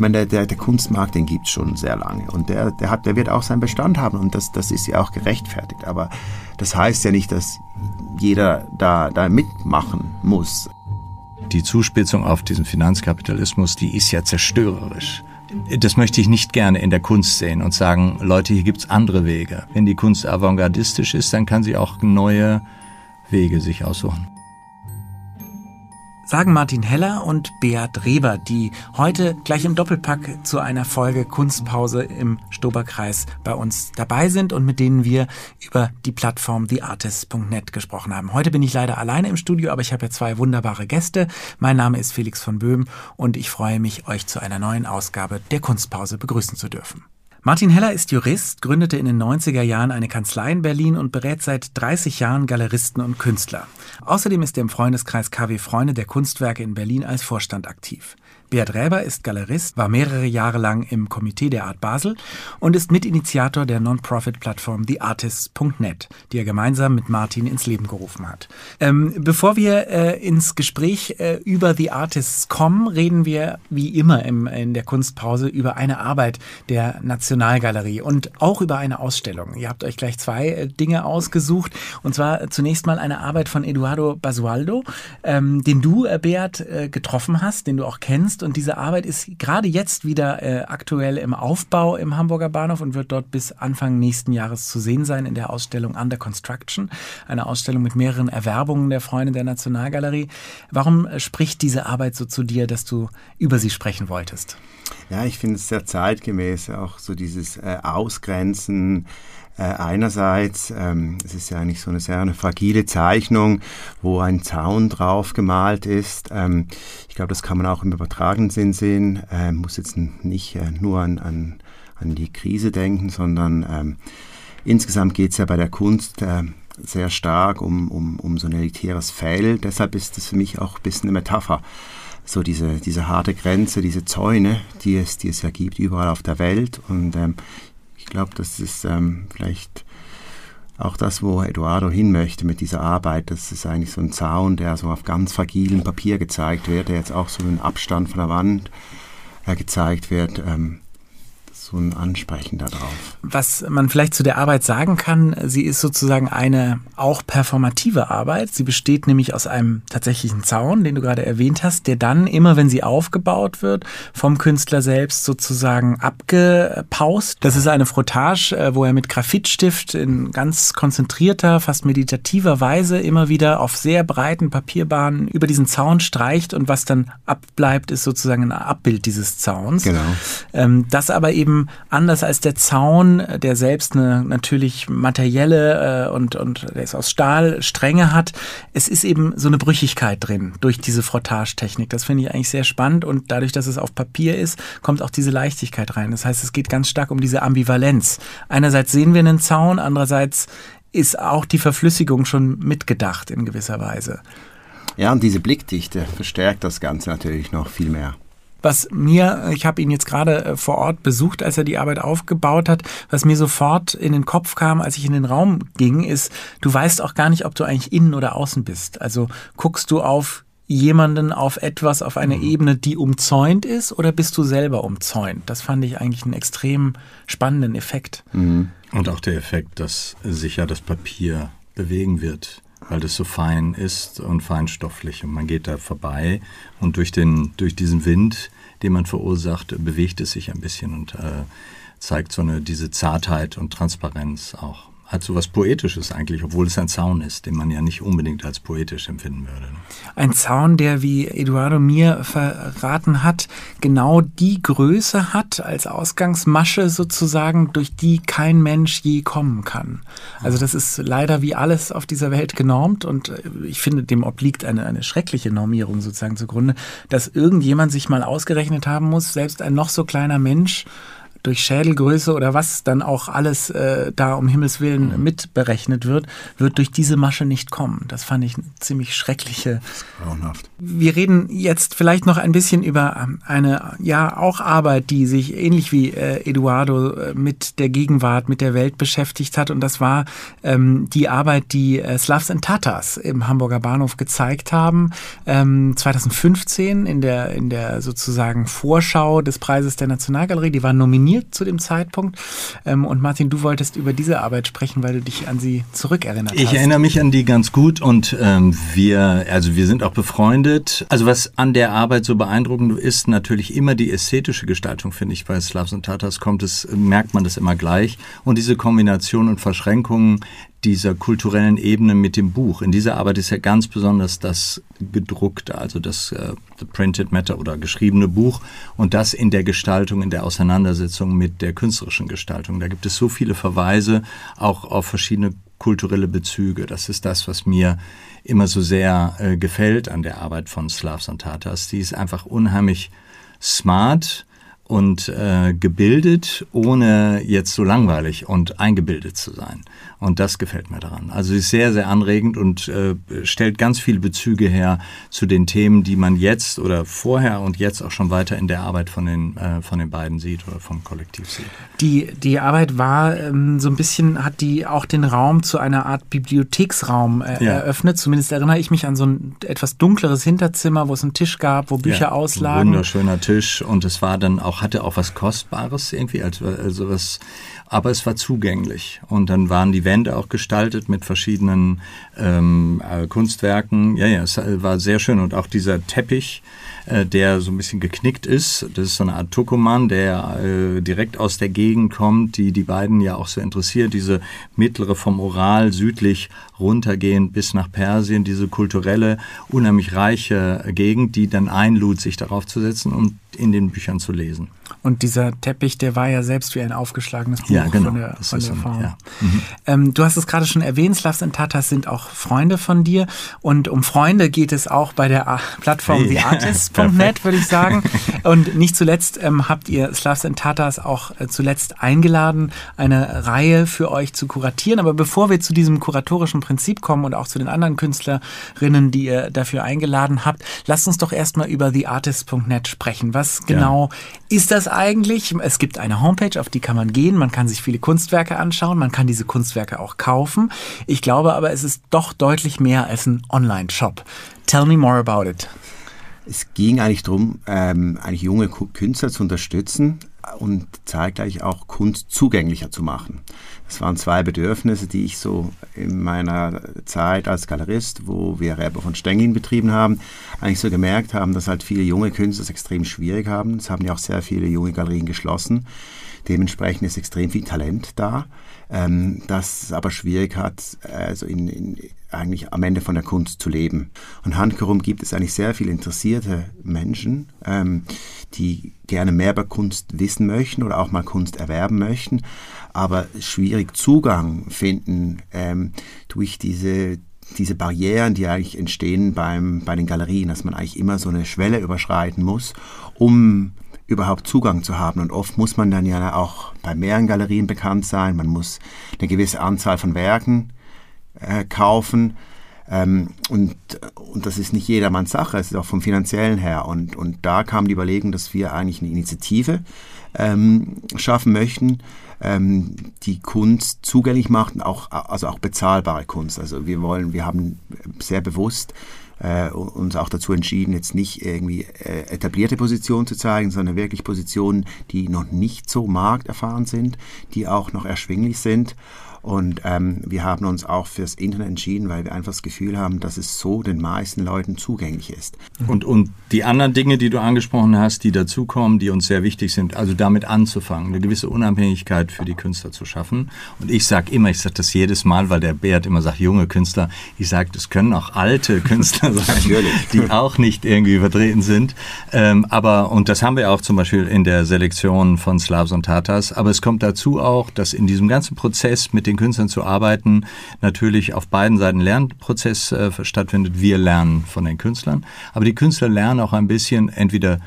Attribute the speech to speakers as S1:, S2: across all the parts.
S1: ich meine, der, der, der Kunstmarkt, den gibt's schon sehr lange und der, der, hat, der wird auch seinen Bestand haben und das, das ist ja auch gerechtfertigt. Aber das heißt ja nicht, dass jeder da, da mitmachen muss.
S2: Die Zuspitzung auf diesen Finanzkapitalismus, die ist ja zerstörerisch. Das möchte ich nicht gerne in der Kunst sehen und sagen, Leute, hier gibt's andere Wege. Wenn die Kunst avantgardistisch ist, dann kann sie auch neue Wege sich aussuchen
S3: sagen Martin Heller und Beat Reber, die heute gleich im Doppelpack zu einer Folge Kunstpause im Stoberkreis bei uns dabei sind und mit denen wir über die Plattform theartist.net gesprochen haben. Heute bin ich leider alleine im Studio, aber ich habe ja zwei wunderbare Gäste. Mein Name ist Felix von Böhm und ich freue mich, euch zu einer neuen Ausgabe der Kunstpause begrüßen zu dürfen. Martin Heller ist Jurist, gründete in den 90er Jahren eine Kanzlei in Berlin und berät seit 30 Jahren Galeristen und Künstler. Außerdem ist er im Freundeskreis KW Freunde der Kunstwerke in Berlin als Vorstand aktiv. Beat Räber ist Galerist, war mehrere Jahre lang im Komitee der Art Basel und ist Mitinitiator der Non-Profit-Plattform TheArtists.net, die er gemeinsam mit Martin ins Leben gerufen hat. Ähm, bevor wir äh, ins Gespräch äh, über The Artists kommen, reden wir wie immer im, in der Kunstpause über eine Arbeit der Nationalgalerie und auch über eine Ausstellung. Ihr habt euch gleich zwei äh, Dinge ausgesucht und zwar zunächst mal eine Arbeit von Eduardo Basualdo, ähm, den du, äh, Beat, äh, getroffen hast, den du auch kennst und diese Arbeit ist gerade jetzt wieder äh, aktuell im Aufbau im Hamburger Bahnhof und wird dort bis Anfang nächsten Jahres zu sehen sein in der Ausstellung Under Construction, eine Ausstellung mit mehreren Erwerbungen der Freunde der Nationalgalerie. Warum spricht diese Arbeit so zu dir, dass du über sie sprechen wolltest?
S1: Ja, ich finde es sehr zeitgemäß, auch so dieses äh, Ausgrenzen äh, einerseits, ähm, es ist ja eigentlich so eine sehr eine fragile Zeichnung, wo ein Zaun drauf gemalt ist. Ähm, ich glaube, das kann man auch im übertragenen Sinn sehen. Äh, muss jetzt nicht äh, nur an, an, an die Krise denken, sondern ähm, insgesamt geht es ja bei der Kunst äh, sehr stark um, um, um so ein elitäres Feld. Deshalb ist das für mich auch ein bisschen eine Metapher so diese, diese harte Grenze, diese Zäune, die es, die es ja gibt überall auf der Welt. Und ähm, glaube, das ist ähm, vielleicht auch das, wo Eduardo hin möchte mit dieser Arbeit. Das ist eigentlich so ein Zaun, der so auf ganz fragilem Papier gezeigt wird, der jetzt auch so einen Abstand von der Wand äh, gezeigt wird. Ähm, so ein Ansprechen darauf.
S3: Was man vielleicht zu der Arbeit sagen kann, sie ist sozusagen eine auch performative Arbeit. Sie besteht nämlich aus einem tatsächlichen Zaun, den du gerade erwähnt hast, der dann immer, wenn sie aufgebaut wird, vom Künstler selbst sozusagen abgepaust. Das ist eine Frottage, äh, wo er mit Graphitstift in ganz konzentrierter, fast meditativer Weise immer wieder auf sehr breiten Papierbahnen über diesen Zaun streicht und was dann abbleibt, ist sozusagen ein Abbild dieses Zauns.
S1: Genau.
S3: Ähm, das aber eben anders als der Zaun, der selbst eine natürlich materielle äh, und, und der ist aus Stahl Stränge hat. Es ist eben so eine Brüchigkeit drin durch diese Frottage-Technik. Das finde ich eigentlich sehr spannend und dadurch, dass es auf Papier ist, kommt auch diese Leichtigkeit rein. Das heißt, es geht ganz stark um diese Ambivalenz. Einerseits sehen wir einen Zaun, andererseits ist auch die Verflüssigung schon mitgedacht in gewisser Weise.
S1: Ja, und diese Blickdichte verstärkt das Ganze natürlich noch viel mehr
S3: was mir, ich habe ihn jetzt gerade äh, vor Ort besucht, als er die Arbeit aufgebaut hat, was mir sofort in den Kopf kam, als ich in den Raum ging, ist, du weißt auch gar nicht, ob du eigentlich innen oder außen bist. Also guckst du auf jemanden, auf etwas, auf eine mhm. Ebene, die umzäunt ist, oder bist du selber umzäunt? Das fand ich eigentlich einen extrem spannenden Effekt.
S2: Mhm. Und auch der Effekt, dass sich ja das Papier bewegen wird weil das so fein ist und feinstofflich und man geht da vorbei und durch, den, durch diesen Wind, den man verursacht, bewegt es sich ein bisschen und äh, zeigt so eine, diese Zartheit und Transparenz auch hat so was Poetisches eigentlich, obwohl es ein Zaun ist, den man ja nicht unbedingt als poetisch empfinden würde. Ne?
S3: Ein Zaun, der, wie Eduardo mir verraten hat, genau die Größe hat als Ausgangsmasche sozusagen, durch die kein Mensch je kommen kann. Also das ist leider wie alles auf dieser Welt genormt und äh, ich finde, dem obliegt eine, eine schreckliche Normierung sozusagen zugrunde, dass irgendjemand sich mal ausgerechnet haben muss, selbst ein noch so kleiner Mensch, durch Schädelgröße oder was dann auch alles äh, da um Himmels Willen mhm. mitberechnet wird, wird durch diese Masche nicht kommen. Das fand ich eine ziemlich schreckliche. grauenhaft. Wir reden jetzt vielleicht noch ein bisschen über ähm, eine, ja, auch Arbeit, die sich ähnlich wie äh, Eduardo äh, mit der Gegenwart, mit der Welt beschäftigt hat. Und das war ähm, die Arbeit, die äh, Slavs and Tatars im Hamburger Bahnhof gezeigt haben. Ähm, 2015 in der, in der sozusagen Vorschau des Preises der Nationalgalerie. Die war nominiert nominiert zu dem Zeitpunkt. Ähm, und Martin, du wolltest über diese Arbeit sprechen, weil du dich an sie zurückerinnert
S2: ich
S3: hast.
S2: Ich erinnere mich an die ganz gut und ähm, wir, also wir sind auch befreundet. Also was an der Arbeit so beeindruckend ist, natürlich immer die ästhetische Gestaltung, finde ich. Bei Slavs und Tatars kommt es, merkt man das immer gleich. Und diese Kombination und Verschränkungen dieser kulturellen Ebene mit dem Buch. In dieser Arbeit ist ja ganz besonders das gedruckte, also das äh, the Printed Matter oder geschriebene Buch und das in der Gestaltung, in der Auseinandersetzung mit der künstlerischen Gestaltung. Da gibt es so viele Verweise auch auf verschiedene kulturelle Bezüge. Das ist das, was mir immer so sehr äh, gefällt an der Arbeit von Slavs und Tatars. Die ist einfach unheimlich smart, und äh, gebildet, ohne jetzt so langweilig und eingebildet zu sein. Und das gefällt mir daran. Also sie ist sehr, sehr anregend und äh, stellt ganz viele Bezüge her zu den Themen, die man jetzt oder vorher und jetzt auch schon weiter in der Arbeit von den, äh, von den beiden sieht oder vom Kollektiv sieht.
S3: Die, die Arbeit war ähm, so ein bisschen, hat die auch den Raum zu einer Art Bibliotheksraum äh, ja. eröffnet. Zumindest erinnere ich mich an so ein etwas dunkleres Hinterzimmer, wo es einen Tisch gab, wo Bücher ja, auslagen.
S2: Ein wunderschöner Tisch und es war dann auch hatte auch was Kostbares irgendwie, also, also was, aber es war zugänglich. Und dann waren die Wände auch gestaltet mit verschiedenen ähm, äh, Kunstwerken. Ja, ja, es war sehr schön. Und auch dieser Teppich, äh, der so ein bisschen geknickt ist, das ist so eine Art Tukuman, der äh, direkt aus der Gegend kommt, die die beiden ja auch so interessiert. Diese mittlere vom Oral südlich runtergehend bis nach Persien, diese kulturelle, unheimlich reiche Gegend, die dann einlud, sich darauf zu setzen und in den Büchern zu lesen.
S3: Und dieser Teppich, der war ja selbst wie ein aufgeschlagenes Buch ja, genau. von der, von der Form. Ja. Mhm. Ähm, du hast es gerade schon erwähnt, Slavs und Tatas sind auch Freunde von dir. Und um Freunde geht es auch bei der Plattform hey. theartist.net, würde ich sagen. Und nicht zuletzt ähm, habt ihr Slavs und Tatas auch äh, zuletzt eingeladen, eine Reihe für euch zu kuratieren. Aber bevor wir zu diesem kuratorischen Prinzip kommen und auch zu den anderen Künstlerinnen, die ihr dafür eingeladen habt, lasst uns doch erstmal über theartist.net sprechen. Was genau ja. ist das eigentlich? Es gibt eine Homepage, auf die kann man gehen, man kann sich viele Kunstwerke anschauen, man kann diese Kunstwerke auch kaufen. Ich glaube aber, es ist doch deutlich mehr als ein Online-Shop. Tell me more about it.
S1: Es ging eigentlich darum, ähm, eigentlich junge Künstler zu unterstützen und zeitgleich auch Kunst zugänglicher zu machen. Das waren zwei Bedürfnisse, die ich so in meiner Zeit als Galerist, wo wir Räber von Stengin betrieben haben, eigentlich so gemerkt haben, dass halt viele junge Künstler es extrem schwierig haben. Es haben ja auch sehr viele junge Galerien geschlossen. Dementsprechend ist extrem viel Talent da, ähm, das aber schwierig hat, also in, in, eigentlich am Ende von der Kunst zu leben. Und handherum gibt es eigentlich sehr viele interessierte Menschen, ähm, die gerne mehr über Kunst wissen möchten oder auch mal Kunst erwerben möchten, aber schwierig Zugang finden ähm, durch diese diese Barrieren, die eigentlich entstehen beim, bei den Galerien, dass man eigentlich immer so eine Schwelle überschreiten muss, um überhaupt Zugang zu haben. Und oft muss man dann ja auch bei mehreren Galerien bekannt sein. Man muss eine gewisse Anzahl von Werken äh, kaufen. Ähm, und, und das ist nicht jedermanns Sache, es ist auch vom finanziellen her. Und, und da kam die Überlegung, dass wir eigentlich eine Initiative ähm, schaffen möchten, ähm, die Kunst zugänglich macht, auch, also auch bezahlbare Kunst. Also wir wollen, wir haben sehr bewusst äh, uns auch dazu entschieden, jetzt nicht irgendwie äh, etablierte Positionen zu zeigen, sondern wirklich Positionen, die noch nicht so markterfahren sind, die auch noch erschwinglich sind. Und ähm, wir haben uns auch fürs Internet entschieden, weil wir einfach das Gefühl haben, dass es so den meisten Leuten zugänglich ist.
S2: Und, und die anderen Dinge, die du angesprochen hast, die dazukommen, die uns sehr wichtig sind, also damit anzufangen, eine gewisse Unabhängigkeit für die Künstler zu schaffen. Und ich sage immer, ich sage das jedes Mal, weil der Bert immer sagt, junge Künstler, ich sage, es können auch alte Künstler sein, die auch nicht irgendwie übertreten sind. Ähm, aber, und das haben wir auch zum Beispiel in der Selektion von Slavs und Tatars, aber es kommt dazu auch, dass in diesem ganzen Prozess mit den Künstlern zu arbeiten, natürlich auf beiden Seiten Lernprozess äh, stattfindet. Wir lernen von den Künstlern, aber die Künstler lernen auch ein bisschen entweder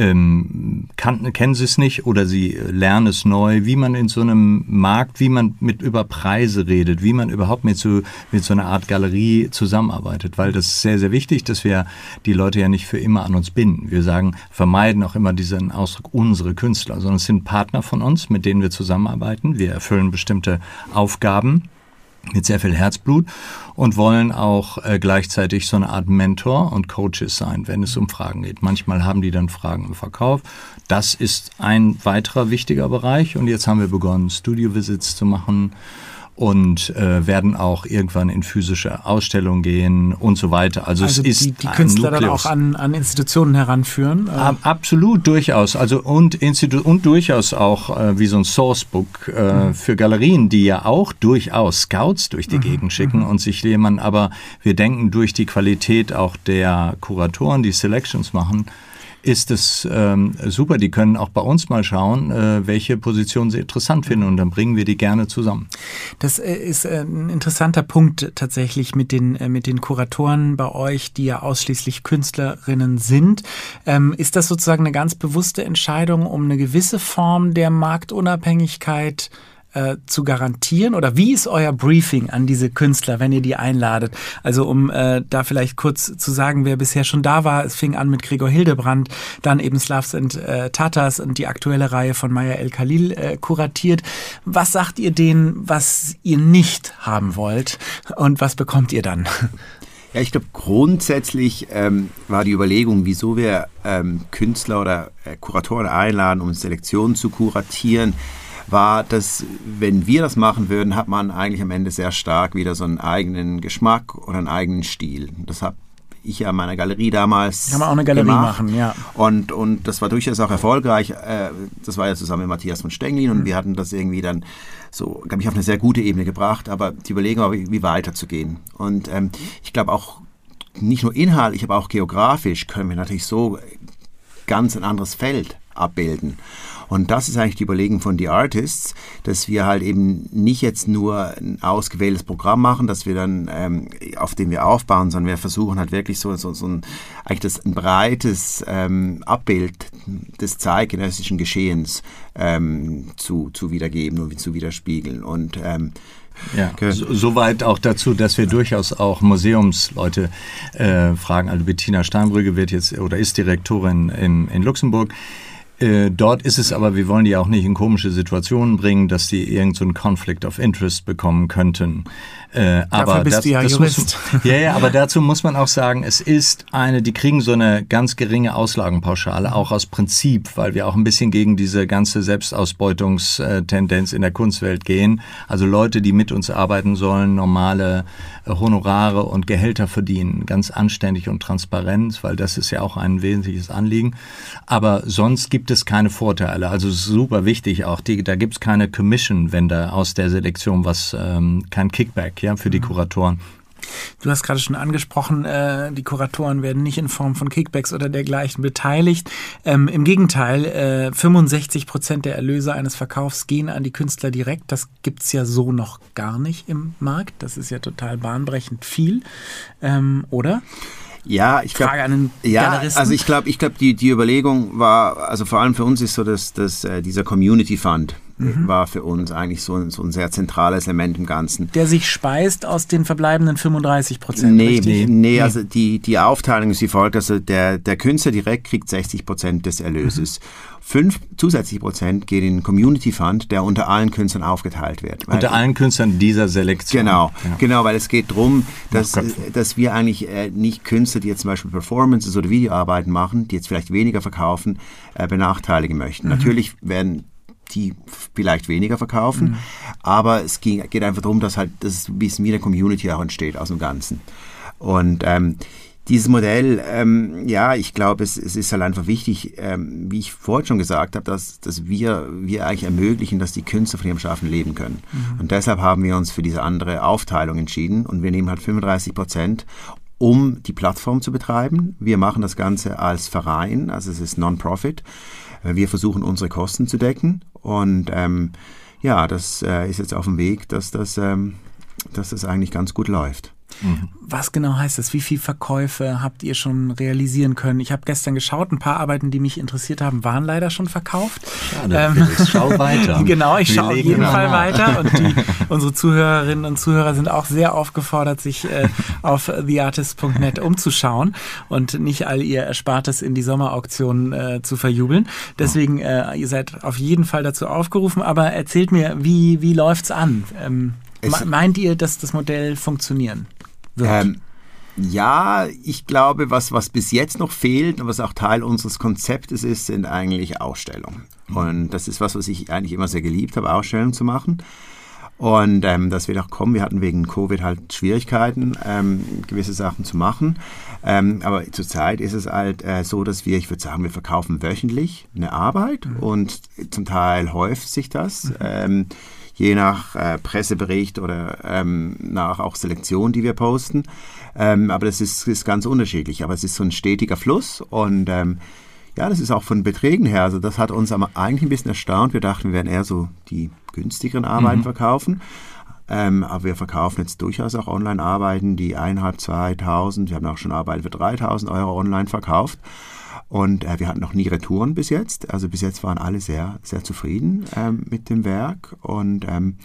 S2: ähm, kann, kennen sie es nicht oder sie lernen es neu, wie man in so einem Markt, wie man mit über Preise redet, wie man überhaupt mit so, mit so einer Art Galerie zusammenarbeitet, weil das ist sehr, sehr wichtig, dass wir die Leute ja nicht für immer an uns binden. Wir sagen, vermeiden auch immer diesen Ausdruck unsere Künstler, sondern es sind Partner von uns, mit denen wir zusammenarbeiten. Wir erfüllen bestimmte Aufgaben mit sehr viel Herzblut und wollen auch äh, gleichzeitig so eine Art Mentor und Coaches sein, wenn es um Fragen geht. Manchmal haben die dann Fragen im Verkauf. Das ist ein weiterer wichtiger Bereich und jetzt haben wir begonnen, Studio-Visits zu machen und äh, werden auch irgendwann in physische Ausstellungen gehen und so weiter. Also, also es ist
S3: die, die Künstler dann auch an, an Institutionen heranführen. Äh.
S2: Ab, absolut durchaus. Also und Institu und durchaus auch äh, wie so ein Sourcebook äh, mhm. für Galerien, die ja auch durchaus Scouts durch die mhm. Gegend schicken mhm. und sich jemanden. Aber wir denken durch die Qualität auch der Kuratoren, die Selections machen ist es ähm, super. Die können auch bei uns mal schauen, äh, welche Position sie interessant finden und dann bringen wir die gerne zusammen.
S3: Das äh, ist äh, ein interessanter Punkt tatsächlich mit den, äh, mit den Kuratoren bei euch, die ja ausschließlich Künstlerinnen sind. Ähm, ist das sozusagen eine ganz bewusste Entscheidung, um eine gewisse Form der Marktunabhängigkeit äh, zu garantieren? Oder wie ist euer Briefing an diese Künstler, wenn ihr die einladet? Also um äh, da vielleicht kurz zu sagen, wer bisher schon da war, es fing an mit Gregor Hildebrand, dann eben Slavs und äh, Tatas und die aktuelle Reihe von Maya El Khalil äh, kuratiert. Was sagt ihr denen, was ihr nicht haben wollt und was bekommt ihr dann?
S1: Ja, ich glaube, grundsätzlich ähm, war die Überlegung, wieso wir ähm, Künstler oder äh, Kuratoren einladen, um Selektionen zu kuratieren, war, dass wenn wir das machen würden, hat man eigentlich am Ende sehr stark wieder so einen eigenen Geschmack oder einen eigenen Stil. Das habe ich ja in meiner Galerie damals.
S3: Kann man auch eine Galerie
S1: gemacht.
S3: machen, ja.
S1: Und, und das war durchaus auch erfolgreich. Äh, das war ja zusammen mit Matthias von Stenglin und mhm. wir hatten das irgendwie dann so, glaube ich, auf eine sehr gute Ebene gebracht. Aber die Überlegung war, wie weiterzugehen. Und ähm, ich glaube auch nicht nur inhaltlich, aber auch geografisch können wir natürlich so ganz ein anderes Feld abbilden. Und das ist eigentlich die Überlegung von The Artists, dass wir halt eben nicht jetzt nur ein ausgewähltes Programm machen, dass wir dann, ähm, auf dem wir aufbauen, sondern wir versuchen halt wirklich so, so, so ein, eigentlich das, ein breites ähm, Abbild des zeitgenössischen Geschehens ähm, zu, zu wiedergeben und zu widerspiegeln. Und ähm,
S2: ja, so, soweit auch dazu, dass wir durchaus auch Museumsleute äh, fragen. Also Bettina Steinbrügge wird jetzt oder ist Direktorin in, in Luxemburg. Äh, dort ist es aber, wir wollen die auch nicht in komische Situationen bringen, dass die irgendeinen so Conflict of Interest bekommen könnten.
S3: Äh, aber bist das, du ja das Jurist.
S2: Muss, ja, ja, aber dazu muss man auch sagen, es ist eine, die kriegen so eine ganz geringe Auslagenpauschale, auch aus Prinzip, weil wir auch ein bisschen gegen diese ganze Selbstausbeutungstendenz in der Kunstwelt gehen. Also Leute, die mit uns arbeiten sollen, normale äh, Honorare und Gehälter verdienen, ganz anständig und transparent, weil das ist ja auch ein wesentliches Anliegen. Aber sonst gibt es keine Vorteile. Also super wichtig auch, die, da gibt es keine Commission, wenn da aus der Selektion was, ähm, kein Kickback ja, für die mhm. Kuratoren.
S3: Du hast gerade schon angesprochen, äh, die Kuratoren werden nicht in Form von Kickbacks oder dergleichen beteiligt. Ähm, Im Gegenteil, äh, 65 Prozent der Erlöse eines Verkaufs gehen an die Künstler direkt. Das gibt es ja so noch gar nicht im Markt. Das ist ja total bahnbrechend viel, ähm, oder?
S1: Ja, ich glaube, ja, also ich glaube, ich glaube, die, die Überlegung war, also vor allem für uns ist so, dass, dass äh, dieser Community Fund, mhm. war für uns eigentlich so, so, ein sehr zentrales Element im Ganzen.
S3: Der sich speist aus den verbleibenden 35 Prozent.
S1: Nee, nee, nee, also die, die Aufteilung ist wie folgt. Also der, der Künstler direkt kriegt 60 Prozent des Erlöses. Mhm. Fünf zusätzliche Prozent gehen in den Community Fund, der unter allen Künstlern aufgeteilt wird.
S2: Unter allen Künstlern dieser Selektion.
S1: Genau, ja. genau, weil es geht darum, dass, dass wir eigentlich äh, nicht Künstler, die jetzt zum Beispiel Performances oder Videoarbeiten machen, die jetzt vielleicht weniger verkaufen, äh, benachteiligen möchten. Mhm. Natürlich werden die vielleicht weniger verkaufen. Mhm. Aber es ging, geht einfach darum, dass halt das ein bisschen wie eine Community auch entsteht aus dem Ganzen. Und ähm, dieses Modell, ähm, ja, ich glaube, es, es ist halt einfach wichtig, ähm, wie ich vorhin schon gesagt habe, dass, dass wir, wir eigentlich ermöglichen, dass die Künstler von ihrem Schaffen leben können. Mhm. Und deshalb haben wir uns für diese andere Aufteilung entschieden und wir nehmen halt 35 Prozent um die Plattform zu betreiben. Wir machen das Ganze als Verein, also es ist Non-Profit. Wir versuchen unsere Kosten zu decken und ähm, ja, das äh, ist jetzt auf dem Weg, dass das, ähm, dass das eigentlich ganz gut läuft.
S3: Mhm. Was genau heißt das? Wie viele Verkäufe habt ihr schon realisieren können? Ich habe gestern geschaut, ein paar Arbeiten, die mich interessiert haben, waren leider schon verkauft.
S2: Schade, ähm, schau weiter.
S3: genau, ich schaue auf jeden Fall nach. weiter und die, unsere Zuhörerinnen und Zuhörer sind auch sehr aufgefordert, sich äh, auf theartist.net umzuschauen und nicht all ihr Erspartes in die Sommerauktion äh, zu verjubeln. Deswegen, äh, ihr seid auf jeden Fall dazu aufgerufen, aber erzählt mir, wie, wie läuft's an? Ähm, meint ihr, dass das Modell funktionieren? Ähm,
S1: ja, ich glaube, was, was bis jetzt noch fehlt und was auch Teil unseres Konzeptes ist, sind eigentlich Ausstellungen. Und das ist was, was ich eigentlich immer sehr geliebt habe, Ausstellungen zu machen. Und ähm, das wird auch kommen. Wir hatten wegen Covid halt Schwierigkeiten, ähm, gewisse Sachen zu machen. Ähm, aber zurzeit ist es halt äh, so, dass wir, ich würde sagen, wir verkaufen wöchentlich eine Arbeit mhm. und zum Teil häuft sich das. Mhm. Ähm, je nach äh, Pressebericht oder ähm, nach auch Selektion, die wir posten. Ähm, aber das ist, ist ganz unterschiedlich. Aber es ist so ein stetiger Fluss und ähm, ja, das ist auch von Beträgen her. Also das hat uns eigentlich ein bisschen erstaunt. Wir dachten, wir werden eher so die günstigeren Arbeiten mhm. verkaufen. Ähm, aber wir verkaufen jetzt durchaus auch Online-Arbeiten, die eineinhalb, 2000, wir haben auch schon Arbeiten für 3000 Euro online verkauft. Und äh, wir hatten noch nie Retouren bis jetzt. Also bis jetzt waren alle sehr, sehr zufrieden ähm, mit dem Werk. Und ähm,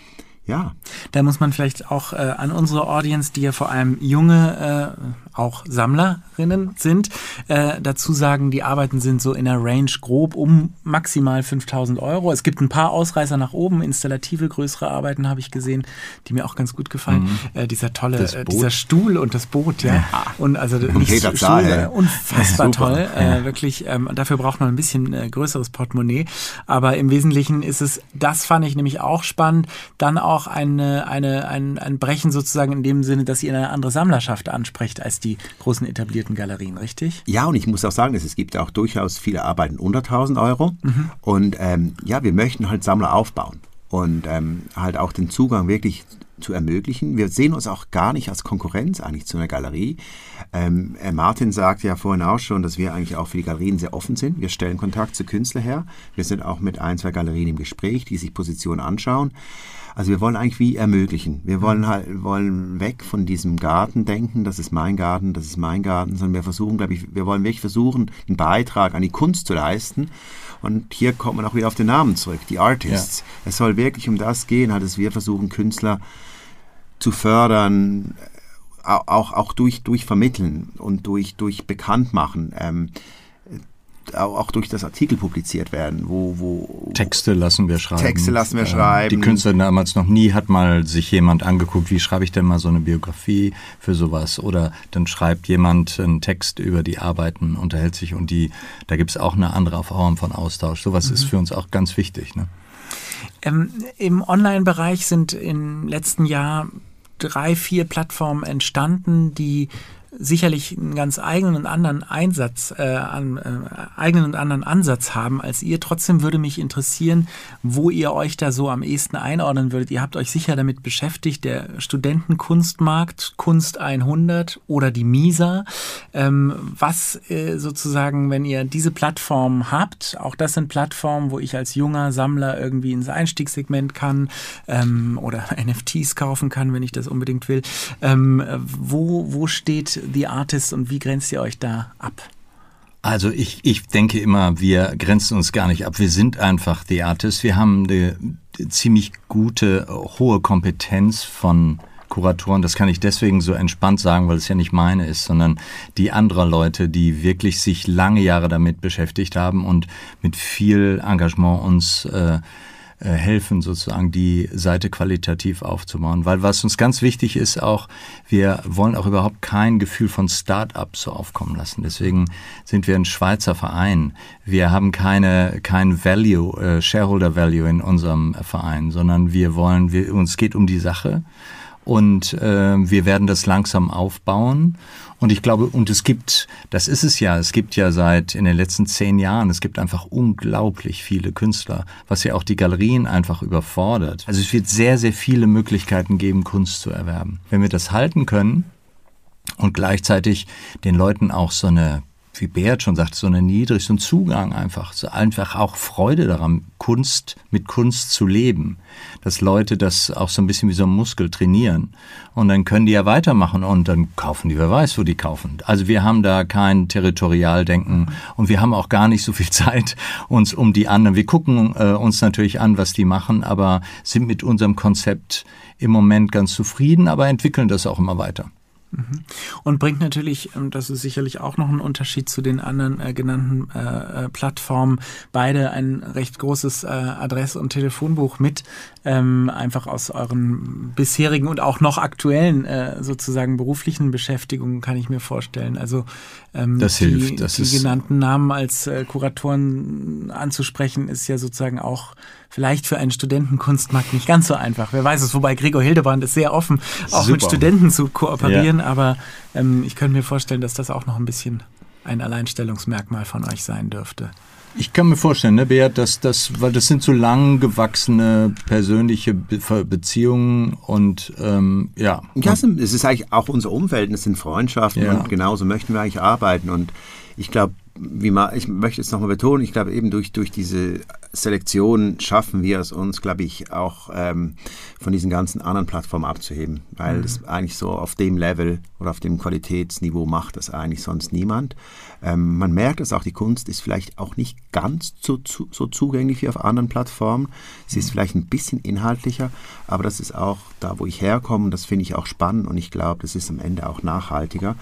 S1: ja.
S3: Da muss man vielleicht auch äh, an unsere Audience, die ja vor allem junge, äh, auch Sammlerinnen sind, äh, dazu sagen, die Arbeiten sind so in der Range grob um maximal 5000 Euro. Es gibt ein paar Ausreißer nach oben, installative größere Arbeiten habe ich gesehen, die mir auch ganz gut gefallen. Mhm. Äh, dieser tolle, äh, dieser Stuhl und das Boot, ja. ja. Und also nicht Stuhl, Zahl, unfassbar toll. Äh, wirklich, ähm, dafür braucht man ein bisschen äh, größeres Portemonnaie. Aber im Wesentlichen ist es, das fand ich nämlich auch spannend, dann auch auch eine, eine, ein, ein Brechen sozusagen in dem Sinne, dass ihr eine andere Sammlerschaft ansprecht als die großen etablierten Galerien, richtig?
S1: Ja, und ich muss auch sagen, dass es gibt auch durchaus viele Arbeiten unter 1000 Euro. Mhm. Und ähm, ja, wir möchten halt Sammler aufbauen und ähm, halt auch den Zugang wirklich zu ermöglichen. Wir sehen uns auch gar nicht als Konkurrenz eigentlich zu einer Galerie. Ähm, äh, Martin sagte ja vorhin auch schon, dass wir eigentlich auch für die Galerien sehr offen sind. Wir stellen Kontakt zu Künstlern her. Wir sind auch mit ein, zwei Galerien im Gespräch, die sich Positionen anschauen. Also wir wollen eigentlich wie ermöglichen. Wir wollen halt wollen weg von diesem Gartendenken, das ist mein Garten, das ist mein Garten, sondern wir versuchen, glaube ich, wir wollen wirklich versuchen, einen Beitrag an die Kunst zu leisten. Und hier kommt man auch wieder auf den Namen zurück, die Artists. Ja. Es soll wirklich um das gehen, halt, dass wir versuchen, Künstler zu fördern, auch, auch durch, durch Vermitteln und durch, durch Bekanntmachen. Ähm, auch durch das Artikel publiziert werden, wo, wo
S2: Texte lassen wir schreiben.
S1: Texte lassen wir äh, schreiben.
S2: Die Künstler damals noch nie hat mal sich jemand angeguckt, wie schreibe ich denn mal so eine Biografie für sowas? Oder dann schreibt jemand einen Text über die Arbeiten, unterhält sich und die, da gibt es auch eine andere Form von Austausch. Sowas mhm. ist für uns auch ganz wichtig. Ne?
S3: Ähm, Im Online-Bereich sind im letzten Jahr drei, vier Plattformen entstanden, die sicherlich einen ganz eigenen und anderen Einsatz, äh, an, äh, eigenen und anderen Ansatz haben als ihr. Trotzdem würde mich interessieren, wo ihr euch da so am ehesten einordnen würdet. Ihr habt euch sicher damit beschäftigt, der Studentenkunstmarkt, Kunst 100 oder die MISA. Ähm, was äh, sozusagen, wenn ihr diese Plattformen habt, auch das sind Plattformen, wo ich als junger Sammler irgendwie ins Einstiegssegment kann ähm, oder NFTs kaufen kann, wenn ich das unbedingt will. Ähm, wo, wo steht The Artist und wie grenzt ihr euch da ab?
S2: Also ich, ich denke immer, wir grenzen uns gar nicht ab. Wir sind einfach The Artist. Wir haben eine ziemlich gute, hohe Kompetenz von Kuratoren. Das kann ich deswegen so entspannt sagen, weil es ja nicht meine ist, sondern die anderer Leute, die wirklich sich lange Jahre damit beschäftigt haben und mit viel Engagement uns äh, äh, helfen, sozusagen die Seite qualitativ aufzubauen. Weil was uns ganz wichtig ist auch, wir wollen auch überhaupt kein Gefühl von Start-up so aufkommen lassen. Deswegen sind wir ein Schweizer Verein. Wir haben keine, kein Value, äh, Shareholder Value in unserem Verein, sondern wir wollen, wir, uns geht um die Sache und äh, wir werden das langsam aufbauen und ich glaube, und es gibt, das ist es ja, es gibt ja seit in den letzten zehn Jahren, es gibt einfach unglaublich viele Künstler, was ja auch die Galerien einfach überfordert. Also es wird sehr, sehr viele Möglichkeiten geben, Kunst zu erwerben. Wenn wir das halten können und gleichzeitig den Leuten auch so eine wie Beat schon sagt, so eine niedrig, so ein Zugang einfach, so einfach auch Freude daran, Kunst mit Kunst zu leben. Dass Leute das auch so ein bisschen wie so ein Muskel trainieren. Und dann können die ja weitermachen und dann kaufen die, wer weiß, wo die kaufen. Also wir haben da kein Territorialdenken und wir haben auch gar nicht so viel Zeit uns um die anderen. Wir gucken äh, uns natürlich an, was die machen, aber sind mit unserem Konzept im Moment ganz zufrieden, aber entwickeln das auch immer weiter.
S3: Mhm. Und bringt natürlich, das ist sicherlich auch noch ein Unterschied zu den anderen äh, genannten äh, äh, Plattformen, beide ein recht großes äh, Adress- und Telefonbuch mit, ähm, einfach aus euren bisherigen und auch noch aktuellen äh, sozusagen beruflichen Beschäftigungen kann ich mir vorstellen. Also
S2: ähm, das
S3: die,
S2: hilft. Das
S3: die genannten Namen als äh, Kuratoren anzusprechen, ist ja sozusagen auch vielleicht für einen Studentenkunstmarkt nicht ganz so einfach. Wer weiß es, wobei Gregor Hildebrand ist sehr offen, auch Super. mit Studenten zu kooperieren, ja. aber ähm, ich könnte mir vorstellen, dass das auch noch ein bisschen ein Alleinstellungsmerkmal von euch sein dürfte.
S2: Ich kann mir vorstellen, ne, Beat, dass das, weil das sind so lang gewachsene persönliche Be Beziehungen und ähm, ja.
S1: Ja, es ist eigentlich auch unser Umfeld, es sind Freundschaften ja. und genauso möchten wir eigentlich arbeiten und ich glaube, wie man, ich möchte es nochmal betonen, ich glaube eben durch, durch diese Selektion schaffen wir es uns, glaube ich, auch ähm, von diesen ganzen anderen Plattformen abzuheben, weil mhm. das eigentlich so auf dem Level oder auf dem Qualitätsniveau macht das eigentlich sonst niemand. Ähm, man merkt es auch, die Kunst ist vielleicht auch nicht ganz so, zu, so zugänglich wie auf anderen Plattformen. Sie ist mhm. vielleicht ein bisschen inhaltlicher, aber das ist auch da, wo ich herkomme, das finde ich auch spannend und ich glaube, das ist am Ende auch nachhaltiger.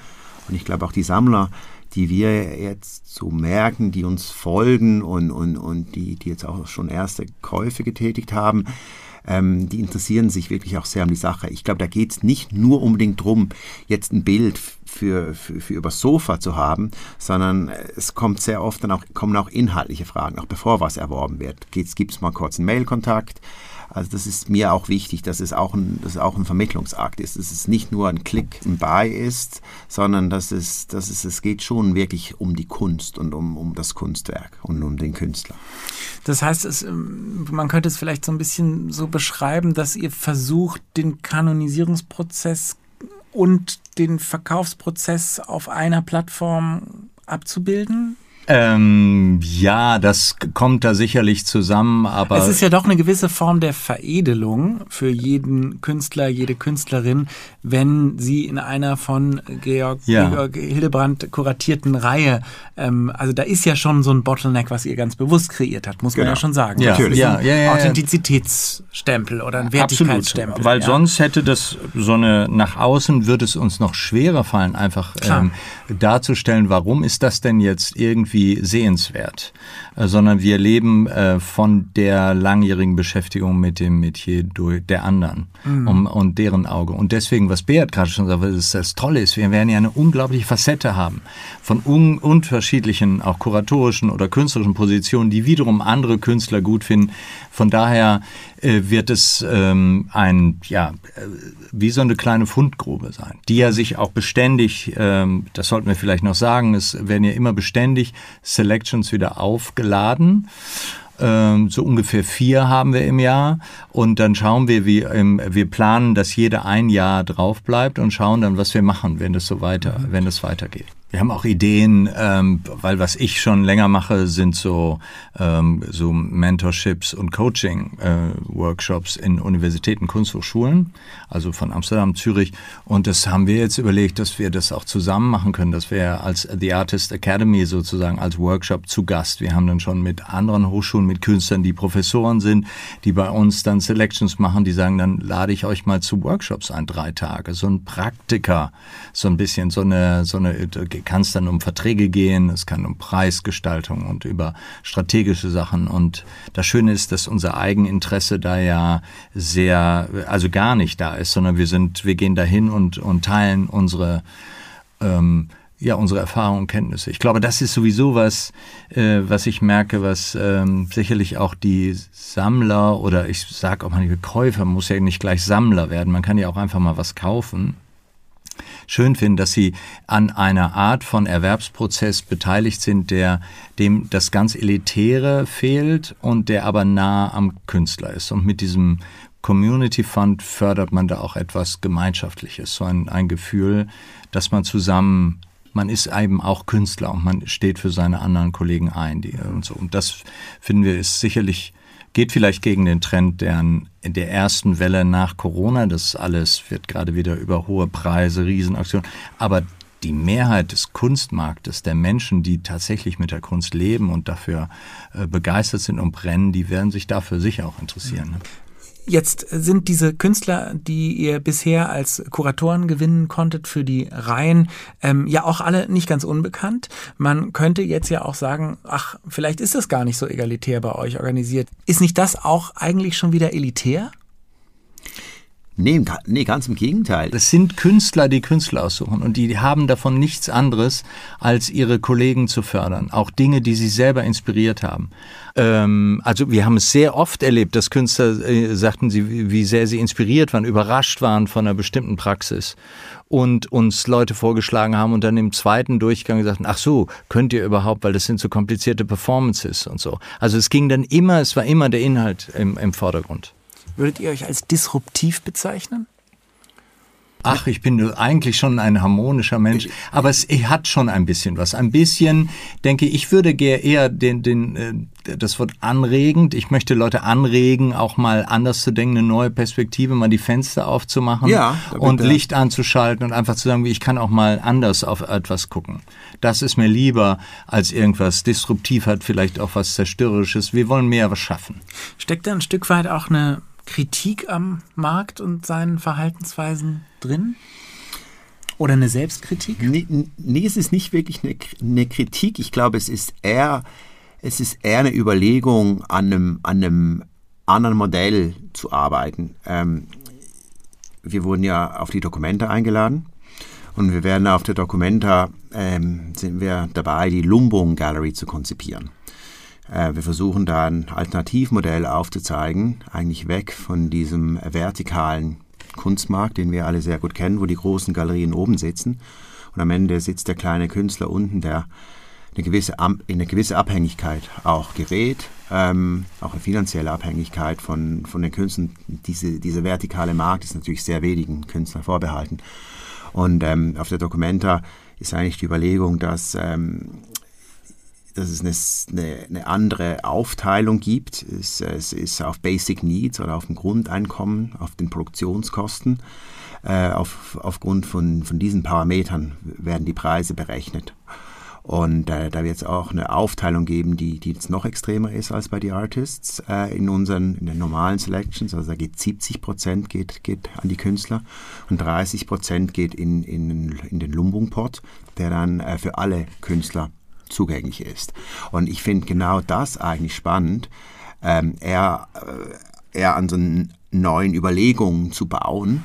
S1: Und ich glaube auch die Sammler, die wir jetzt so merken, die uns folgen und, und, und die, die jetzt auch schon erste Käufe getätigt haben, ähm, die interessieren sich wirklich auch sehr um die Sache. Ich glaube, da geht es nicht nur unbedingt darum, jetzt ein Bild für, für, für übers Sofa zu haben, sondern es kommt sehr oft dann auch, kommen auch inhaltliche Fragen, auch bevor was erworben wird. Gibt es mal kurz einen Mailkontakt? Also das ist mir auch wichtig, dass es auch ein, dass es auch ein Vermittlungsakt ist, dass es nicht nur ein Klick, ein Buy ist, sondern dass es, dass es, es geht schon wirklich um die Kunst und um, um das Kunstwerk und um den Künstler.
S3: Das heißt, es, ähm, man könnte es vielleicht so ein bisschen so beschreiben, dass ihr versucht, den Kanonisierungsprozess und den Verkaufsprozess auf einer Plattform abzubilden?
S2: Ähm, ja, das kommt da sicherlich zusammen, aber.
S3: Es ist ja doch eine gewisse Form der Veredelung für jeden Künstler, jede Künstlerin, wenn sie in einer von Georg, ja. Georg Hildebrand kuratierten Reihe, ähm, also da ist ja schon so ein Bottleneck, was ihr ganz bewusst kreiert habt, muss genau. man ja schon sagen.
S2: Ja, Natürlich. Ja, ja, ja,
S3: Authentizitätsstempel oder ein Wertigkeitsstempel.
S2: Absolut. Weil ja. sonst hätte das so eine, nach außen würde es uns noch schwerer fallen, einfach ähm, darzustellen, warum ist das denn jetzt irgendwie irgendwie sehenswert, sondern wir leben äh, von der langjährigen Beschäftigung mit dem Metier der anderen mhm. um, und deren Auge. Und deswegen, was Beat gerade schon sagte, das, das Tolle ist, wir werden ja eine unglaubliche Facette haben von un unterschiedlichen, auch kuratorischen oder künstlerischen Positionen, die wiederum andere Künstler gut finden. Von daher äh, wird es ähm, ein, ja, äh, wie so eine kleine Fundgrube sein, die ja sich auch beständig, ähm, das sollten wir vielleicht noch sagen, es werden ja immer beständig Selections wieder aufgeladen ähm, so ungefähr vier haben wir im Jahr und dann schauen wir, wie ähm, wir planen, dass jeder ein Jahr drauf bleibt und schauen dann, was wir machen, wenn das so weiter, mhm. wenn das weitergeht. Wir haben auch Ideen, ähm, weil was ich schon länger mache, sind so, ähm, so Mentorships und Coaching-Workshops äh, in Universitäten, Kunsthochschulen, also von Amsterdam, Zürich. Und das haben wir jetzt überlegt, dass wir das auch zusammen machen können, dass wir als The Artist Academy sozusagen als Workshop zu Gast. Wir haben dann schon mit anderen Hochschulen, mit Künstlern, die Professoren sind, die bei uns dann Selections machen, die sagen, dann lade ich euch mal zu Workshops ein, drei Tage. So ein Praktiker, so ein bisschen, so eine, so eine kann es dann um Verträge gehen, es kann um Preisgestaltung und über strategische Sachen. Und das Schöne ist, dass unser Eigeninteresse da ja sehr, also gar nicht da ist, sondern wir sind, wir gehen dahin und, und teilen unsere ähm, ja, unsere Erfahrungen und Kenntnisse. Ich glaube, das ist sowieso was, äh, was ich merke, was ähm, sicherlich auch die Sammler oder ich sage auch manchmal Käufer, muss ja nicht gleich Sammler werden, man kann ja auch einfach mal was kaufen schön finden, dass sie an einer Art von Erwerbsprozess beteiligt sind, der dem das ganz Elitäre fehlt und der aber nah am Künstler ist. Und mit diesem Community Fund fördert man da auch etwas Gemeinschaftliches, so ein, ein Gefühl, dass man zusammen man ist eben auch Künstler und man steht für seine anderen Kollegen ein. Die, und so. Und das finden wir ist sicherlich geht vielleicht gegen den Trend der, in der ersten Welle nach Corona. Das alles wird gerade wieder über hohe Preise, Riesenaktionen. Aber die Mehrheit des Kunstmarktes, der Menschen, die tatsächlich mit der Kunst leben und dafür äh, begeistert sind und brennen, die werden sich dafür sicher auch interessieren.
S3: Jetzt sind diese Künstler, die ihr bisher als Kuratoren gewinnen konntet für die Reihen, ähm, ja auch alle nicht ganz unbekannt. Man könnte jetzt ja auch sagen, ach, vielleicht ist das gar nicht so egalitär bei euch organisiert. Ist nicht das auch eigentlich schon wieder elitär?
S1: Nee, nee, ganz im Gegenteil.
S2: Es sind Künstler, die Künstler aussuchen und die haben davon nichts anderes, als ihre Kollegen zu fördern. Auch Dinge, die sie selber inspiriert haben. Ähm, also wir haben es sehr oft erlebt, dass Künstler äh, sagten, sie, wie sehr sie inspiriert waren, überrascht waren von einer bestimmten Praxis und uns Leute vorgeschlagen haben und dann im zweiten Durchgang gesagt, ach so, könnt ihr überhaupt, weil das sind so komplizierte Performances und so. Also es ging dann immer, es war immer der Inhalt im, im Vordergrund.
S3: Würdet ihr euch als disruptiv bezeichnen?
S2: Ach, ich bin eigentlich schon ein harmonischer Mensch, aber es hat schon ein bisschen was. Ein bisschen, denke ich, würde eher den, den, äh, das Wort anregend. Ich möchte Leute anregen, auch mal anders zu denken, eine neue Perspektive, mal die Fenster aufzumachen
S1: ja,
S2: und Licht anzuschalten und einfach zu sagen, ich kann auch mal anders auf etwas gucken. Das ist mir lieber als irgendwas disruptiv hat, vielleicht auch was zerstörerisches. Wir wollen mehr was schaffen.
S3: Steckt da ein Stück weit auch eine Kritik am Markt und seinen Verhaltensweisen drin? Oder eine Selbstkritik?
S1: Nee, nee es ist nicht wirklich eine, eine, Kritik. Ich glaube, es ist eher, es ist eher eine Überlegung, an einem, an einem anderen Modell zu arbeiten. Ähm, wir wurden ja auf die Dokumente eingeladen und wir werden auf der Documenta ähm, sind wir dabei, die Lumbung Gallery zu konzipieren. Äh, wir versuchen da ein Alternativmodell aufzuzeigen, eigentlich weg von diesem vertikalen Kunstmarkt, den wir alle sehr gut kennen, wo die großen Galerien oben sitzen und am Ende sitzt der kleine Künstler unten, der eine gewisse, in eine gewisse Abhängigkeit auch gerät, ähm, auch eine finanzielle Abhängigkeit von, von den Künstlern. Diese, dieser vertikale Markt ist natürlich sehr wenigen Künstlern vorbehalten. Und ähm, auf der Documenta ist eigentlich die Überlegung, dass ähm, dass es eine, eine, andere Aufteilung gibt. Es, es, ist auf Basic Needs oder auf dem Grundeinkommen, auf den Produktionskosten. Äh, auf, aufgrund von, von diesen Parametern werden die Preise berechnet. Und äh, da wird es auch eine Aufteilung geben, die, die jetzt noch extremer ist als bei den Artists äh, in unseren in den normalen Selections. Also da geht 70 Prozent geht, geht an die Künstler und 30 Prozent geht in, in, in den Lumbung-Pot, der dann äh, für alle Künstler zugänglich ist. Und ich finde genau das eigentlich spannend, ähm, eher, äh, eher an so neuen Überlegungen zu bauen,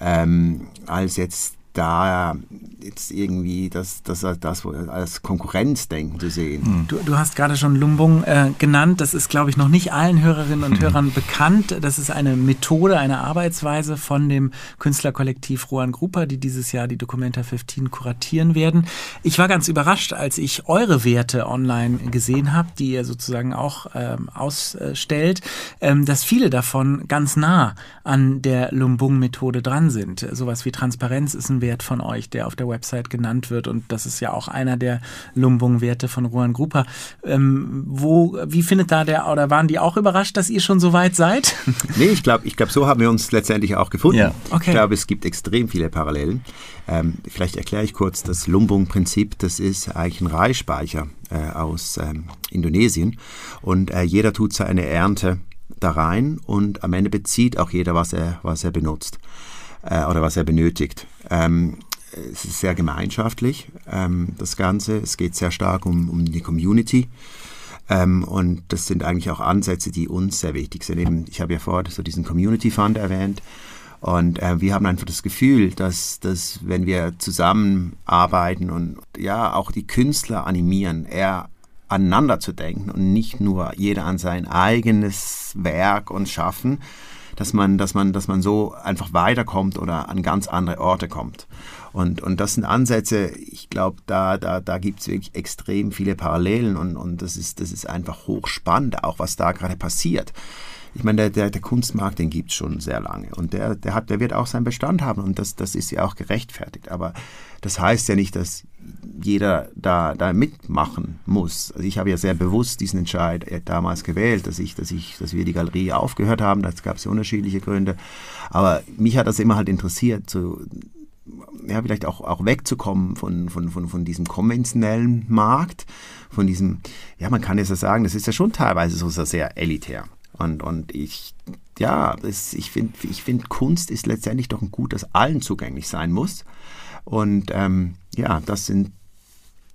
S1: ähm, als jetzt da jetzt irgendwie das, das, das als Konkurrenzdenken zu sehen. Hm.
S3: Du, du hast gerade schon Lumbung äh, genannt. Das ist, glaube ich, noch nicht allen Hörerinnen und hm. Hörern bekannt. Das ist eine Methode, eine Arbeitsweise von dem Künstlerkollektiv Rohan Grupper, die dieses Jahr die Documenta 15 kuratieren werden. Ich war ganz überrascht, als ich eure Werte online gesehen habe, die ihr sozusagen auch ähm, ausstellt, ähm, dass viele davon ganz nah an der Lumbung-Methode dran sind. Sowas wie Transparenz ist ein Wert von euch, der auf der Website genannt wird und das ist ja auch einer der Lumbung-Werte von Rohan Grupper. Ähm, wo, wie findet da der, oder waren die auch überrascht, dass ihr schon so weit seid?
S1: nee, ich glaube, ich glaub, so haben wir uns letztendlich auch gefunden. Ja. Okay. Ich glaube, es gibt extrem viele Parallelen. Ähm, vielleicht erkläre ich kurz das Lumbung-Prinzip. Das ist eigentlich ein Reisspeicher äh, aus ähm, Indonesien und äh, jeder tut seine Ernte da rein und am Ende bezieht auch jeder, was er, was er benutzt äh, oder was er benötigt. Ähm, es ist sehr gemeinschaftlich, ähm, das Ganze. Es geht sehr stark um, um die Community. Ähm, und das sind eigentlich auch Ansätze, die uns sehr wichtig sind. Eben, ich habe ja vorher so diesen Community Fund erwähnt. Und äh, wir haben einfach das Gefühl, dass, dass wenn wir zusammenarbeiten und ja auch die Künstler animieren, eher aneinander zu denken und nicht nur jeder an sein eigenes Werk und Schaffen, dass man, dass man, dass man so einfach weiterkommt oder an ganz andere Orte kommt. Und, und das sind Ansätze, ich glaube, da, da, da gibt es wirklich extrem viele Parallelen und, und das, ist, das ist einfach hochspannend, auch was da gerade passiert. Ich meine, der, der, der Kunstmarkt, den gibt es schon sehr lange und der, der, hat, der wird auch seinen Bestand haben und das, das ist ja auch gerechtfertigt. Aber das heißt ja nicht, dass jeder da, da mitmachen muss. Also ich habe ja sehr bewusst diesen Entscheid äh, damals gewählt, dass ich, dass ich, dass wir die Galerie aufgehört haben. Da gab es ja unterschiedliche Gründe. Aber mich hat das immer halt interessiert, so, ja, vielleicht auch, auch wegzukommen von, von, von, von diesem konventionellen Markt, von diesem, ja, man kann es ja sagen, das ist ja schon teilweise so sehr elitär. Und, und ich, ja, das, ich finde, ich find, Kunst ist letztendlich doch ein Gut, das allen zugänglich sein muss. Und ähm, ja, das sind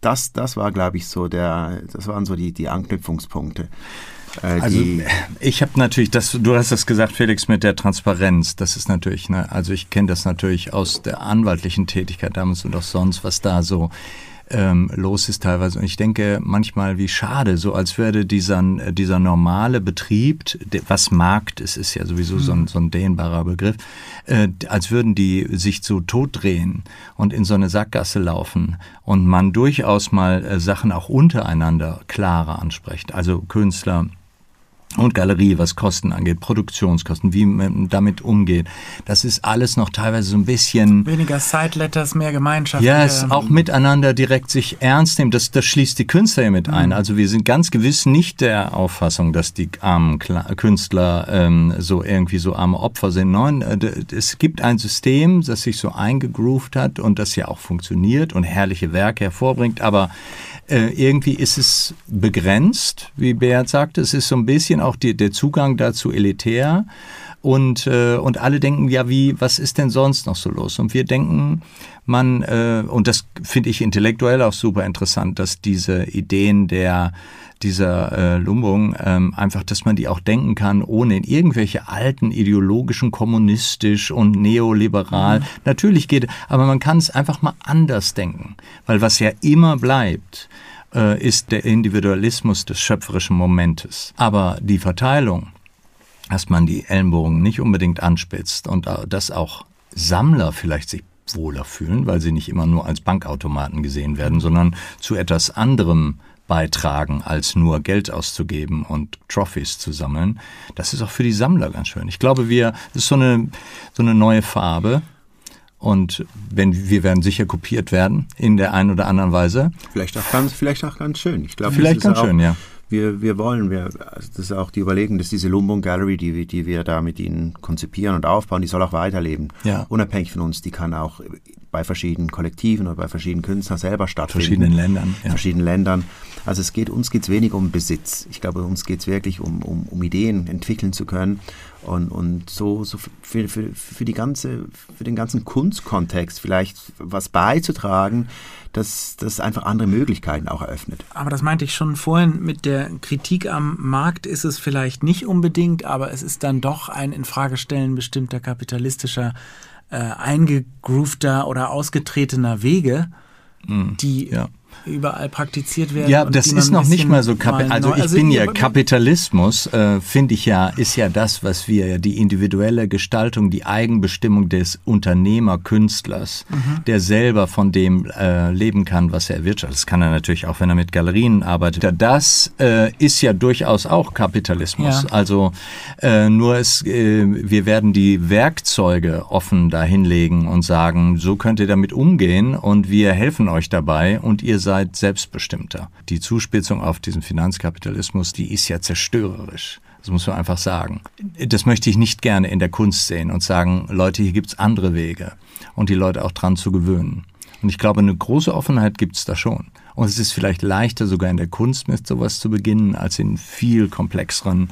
S1: das, das war, glaube ich, so der, das waren so die, die Anknüpfungspunkte.
S2: Äh, also ich habe natürlich, das, du hast das gesagt, Felix, mit der Transparenz. Das ist natürlich, ne, also ich kenne das natürlich aus der anwaltlichen Tätigkeit damals und auch sonst, was da so ähm, los ist teilweise. Und ich denke manchmal, wie schade, so als würde dieser, dieser normale Betrieb, was Markt ist, ist ja sowieso so, ein, mhm. so ein dehnbarer Begriff, äh, als würden die sich so totdrehen und in so eine Sackgasse laufen und man durchaus mal äh, Sachen auch untereinander klarer anspricht. Also Künstler, und Galerie, was Kosten angeht, Produktionskosten, wie man damit umgeht. Das ist alles noch teilweise so ein bisschen...
S3: Weniger Sideletters, mehr Gemeinschaft.
S2: Ja, es auch miteinander direkt sich ernst nehmen. Das, das schließt die Künstler ja mit ein. Mhm. Also wir sind ganz gewiss nicht der Auffassung, dass die armen Künstler ähm, so irgendwie so arme Opfer sind. Nein, äh, es gibt ein System, das sich so eingegroovt hat und das ja auch funktioniert und herrliche Werke hervorbringt, aber äh, irgendwie ist es begrenzt, wie Beat sagte. Es ist so ein bisschen auch die, der Zugang dazu elitär. Und, äh, und alle denken, ja, wie, was ist denn sonst noch so los? Und wir denken, man, äh, und das finde ich intellektuell auch super interessant, dass diese Ideen der dieser äh, Lumbung, ähm, einfach, dass man die auch denken kann, ohne in irgendwelche alten ideologischen, kommunistisch und neoliberal. Mhm. Natürlich geht, aber man kann es einfach mal anders denken, weil was ja immer bleibt, äh, ist der Individualismus des schöpferischen Momentes. Aber die Verteilung, dass man die Ellenbogen nicht unbedingt anspitzt und äh, dass auch Sammler vielleicht sich wohler fühlen, weil sie nicht immer nur als Bankautomaten gesehen werden, sondern zu etwas anderem beitragen, als nur Geld auszugeben und Trophies zu sammeln. Das ist auch für die Sammler ganz schön. Ich glaube, wir, das ist so eine, so eine neue Farbe. Und wenn, wir werden sicher kopiert werden in der einen oder anderen Weise.
S1: Vielleicht auch ganz, vielleicht auch ganz schön. Ich
S2: glaube, vielleicht ganz auch, schön, ja.
S1: Wir, wir wollen, wir, das ist auch die Überlegung, dass diese Lumbung Gallery, die, die wir da mit ihnen konzipieren und aufbauen, die soll auch weiterleben. Ja. Unabhängig von uns, die kann auch bei verschiedenen Kollektiven oder bei verschiedenen Künstlern selber stattfinden.
S2: Verschiedenen Ländern.
S1: Ja. Verschiedenen Ländern. Also es geht, uns geht es weniger um Besitz. Ich glaube, uns geht es wirklich um, um, um Ideen entwickeln zu können und, und so, so für, für, für, die ganze, für den ganzen Kunstkontext vielleicht was beizutragen, dass das einfach andere Möglichkeiten auch eröffnet.
S3: Aber das meinte ich schon vorhin mit der Kritik am Markt ist es vielleicht nicht unbedingt, aber es ist dann doch ein Infragestellen bestimmter kapitalistischer äh, eingegroofter oder ausgetretener Wege, mhm, die ja überall praktiziert werden.
S2: Ja, das ist noch nicht mal so Kapi also ich also bin ja Kapitalismus äh, finde ich ja ist ja das, was wir die individuelle Gestaltung, die Eigenbestimmung des Unternehmerkünstlers, mhm. der selber von dem äh, leben kann, was er erwirtschaftet. Das kann er natürlich auch, wenn er mit Galerien arbeitet. Das äh, ist ja durchaus auch Kapitalismus. Ja. Also äh, nur es, äh, wir werden die Werkzeuge offen dahinlegen und sagen, so könnt ihr damit umgehen und wir helfen euch dabei und ihr seid selbstbestimmter. Die Zuspitzung auf diesen Finanzkapitalismus, die ist ja zerstörerisch. Das muss man einfach sagen. Das möchte ich nicht gerne in der Kunst sehen und sagen, Leute, hier gibt's andere Wege und die Leute auch dran zu gewöhnen. Und ich glaube, eine große Offenheit gibt's da schon. Und es ist vielleicht leichter, sogar in der Kunst mit sowas zu beginnen, als in viel komplexeren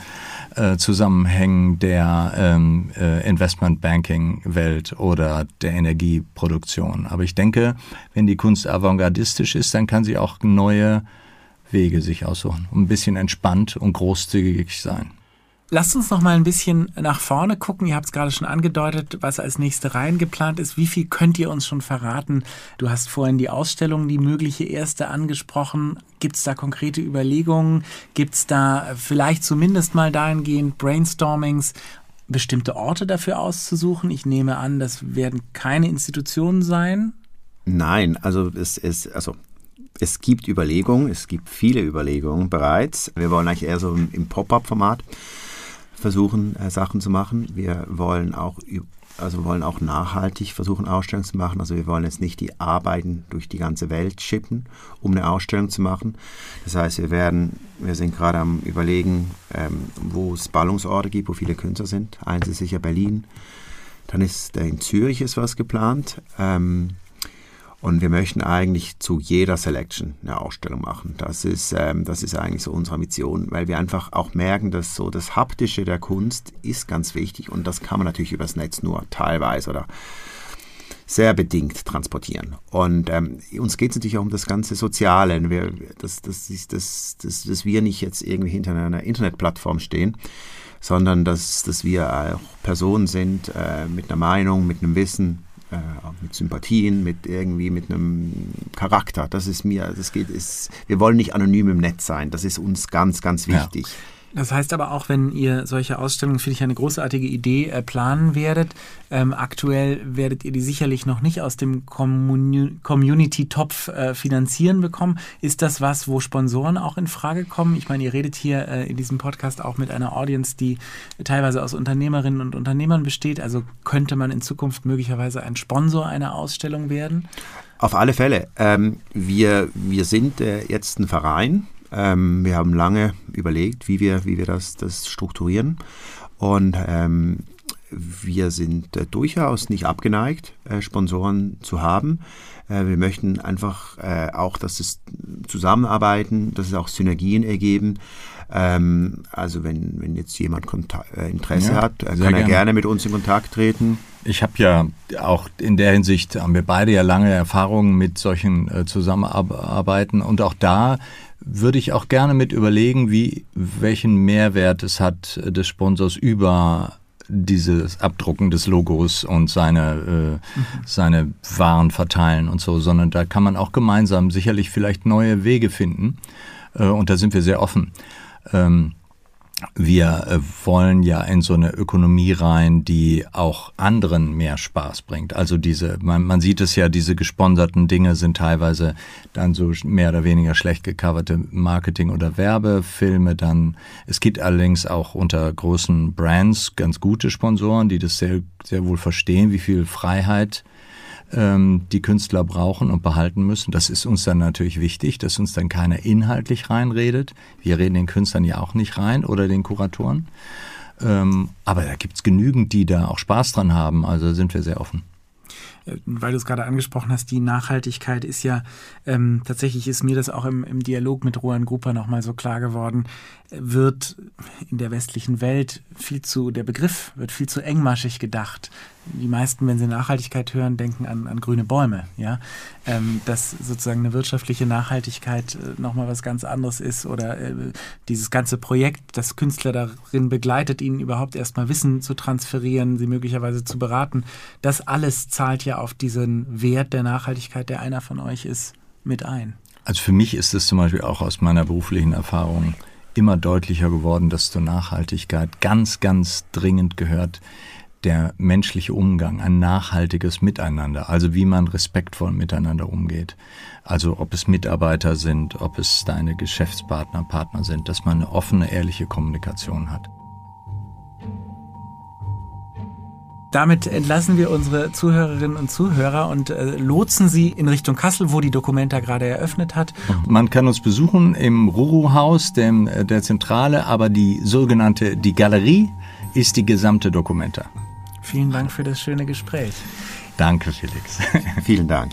S2: äh, Zusammenhängen der ähm, äh, Investmentbanking-Welt oder der Energieproduktion. Aber ich denke, wenn die Kunst avantgardistisch ist, dann kann sie auch neue Wege sich aussuchen, um ein bisschen entspannt und großzügig sein.
S3: Lasst uns noch mal ein bisschen nach vorne gucken. Ihr habt es gerade schon angedeutet, was als nächste Reihen geplant ist. Wie viel könnt ihr uns schon verraten? Du hast vorhin die Ausstellung, die mögliche erste angesprochen. Gibt es da konkrete Überlegungen? Gibt es da vielleicht zumindest mal dahingehend Brainstormings, bestimmte Orte dafür auszusuchen? Ich nehme an, das werden keine Institutionen sein.
S1: Nein, also es ist, also es gibt Überlegungen, es gibt viele Überlegungen bereits. Wir wollen eigentlich eher so im Pop-up-Format versuchen, äh, Sachen zu machen. Wir wollen auch Also wollen auch nachhaltig versuchen, Ausstellungen zu machen. Also wir wollen jetzt nicht die Arbeiten durch die ganze Welt schippen, um eine Ausstellung zu machen. Das heißt, wir werden, wir sind gerade am überlegen, ähm, wo es Ballungsorte gibt, wo viele Künstler sind. Eins ist sicher Berlin. Dann ist in Zürich ist was geplant. Ähm, und wir möchten eigentlich zu jeder Selection eine Ausstellung machen. Das ist, ähm, das ist eigentlich so unsere Mission, weil wir einfach auch merken, dass so das Haptische der Kunst ist ganz wichtig und das kann man natürlich übers Netz nur teilweise oder sehr bedingt transportieren. Und ähm, uns geht es natürlich auch um das ganze Soziale, wir, dass, dass, dass, dass, dass wir nicht jetzt irgendwie hinter einer Internetplattform stehen, sondern dass, dass wir auch Personen sind äh, mit einer Meinung, mit einem Wissen, äh, mit Sympathien, mit irgendwie mit einem Charakter. Das ist mir, das geht, ist, wir wollen nicht anonym im Netz sein. Das ist uns ganz, ganz wichtig. Ja.
S3: Das heißt aber auch, wenn ihr solche Ausstellungen, finde ich eine großartige Idee, äh, planen werdet. Ähm, aktuell werdet ihr die sicherlich noch nicht aus dem Community-Topf äh, finanzieren bekommen. Ist das was, wo Sponsoren auch in Frage kommen? Ich meine, ihr redet hier äh, in diesem Podcast auch mit einer Audience, die teilweise aus Unternehmerinnen und Unternehmern besteht. Also könnte man in Zukunft möglicherweise ein Sponsor einer Ausstellung werden?
S1: Auf alle Fälle. Ähm, wir, wir sind äh, jetzt ein Verein ähm, wir haben lange überlegt, wie wir, wie wir das, das strukturieren. Und ähm, wir sind äh, durchaus nicht abgeneigt, äh, Sponsoren zu haben. Äh, wir möchten einfach äh, auch, dass es zusammenarbeiten, dass es auch Synergien ergeben. Ähm, also wenn, wenn jetzt jemand Kontakt, äh, Interesse ja, hat, kann er gerne. gerne mit uns in Kontakt treten.
S2: Ich habe ja auch in der Hinsicht, haben wir beide ja lange Erfahrungen mit solchen äh, Zusammenarbeiten und auch da würde ich auch gerne mit überlegen, wie, welchen Mehrwert es hat äh, des Sponsors über dieses Abdrucken des Logos und seine, äh, mhm. seine Waren verteilen und so, sondern da kann man auch gemeinsam sicherlich vielleicht neue Wege finden. Äh, und da sind wir sehr offen. Ähm, wir äh, wollen ja in so eine Ökonomie rein, die auch anderen mehr Spaß bringt. Also diese, man, man sieht es ja, diese gesponserten Dinge sind teilweise dann so mehr oder weniger schlecht gecoverte Marketing- oder Werbefilme. Dann es gibt allerdings auch unter großen Brands ganz gute Sponsoren, die das sehr sehr wohl verstehen, wie viel Freiheit ähm, die Künstler brauchen und behalten müssen. Das ist uns dann natürlich wichtig, dass uns dann keiner inhaltlich reinredet. Wir reden den Künstlern ja auch nicht rein oder den Kuratoren. Ähm, aber da gibt es genügend, die da auch Spaß dran haben. Also sind wir sehr offen
S3: äh, weil du es gerade angesprochen hast, die Nachhaltigkeit ist ja, ähm, tatsächlich ist mir das auch im, im Dialog mit Rohan Gruper nochmal so klar geworden, wird in der westlichen Welt viel zu, der Begriff wird viel zu engmaschig gedacht die meisten, wenn sie Nachhaltigkeit hören, denken an, an grüne Bäume. Ja? Ähm, dass sozusagen eine wirtschaftliche Nachhaltigkeit äh, nochmal was ganz anderes ist oder äh, dieses ganze Projekt, das Künstler darin begleitet, ihnen überhaupt erstmal Wissen zu transferieren, sie möglicherweise zu beraten. Das alles zahlt ja auf diesen Wert der Nachhaltigkeit, der einer von euch ist, mit ein.
S2: Also für mich ist es zum Beispiel auch aus meiner beruflichen Erfahrung immer deutlicher geworden, dass zur Nachhaltigkeit ganz, ganz dringend gehört, der menschliche Umgang, ein nachhaltiges Miteinander, also wie man respektvoll miteinander umgeht. Also ob es Mitarbeiter sind, ob es deine Geschäftspartner, Partner sind, dass man eine offene, ehrliche Kommunikation hat.
S3: Damit entlassen wir unsere Zuhörerinnen und Zuhörer und äh, lotsen sie in Richtung Kassel, wo die Dokumenta gerade eröffnet hat.
S2: Man kann uns besuchen im Ruru-Haus, äh, der Zentrale, aber die sogenannte, die Galerie ist die gesamte Dokumenta.
S3: Vielen Dank für das schöne Gespräch.
S2: Danke, Felix.
S1: Vielen Dank.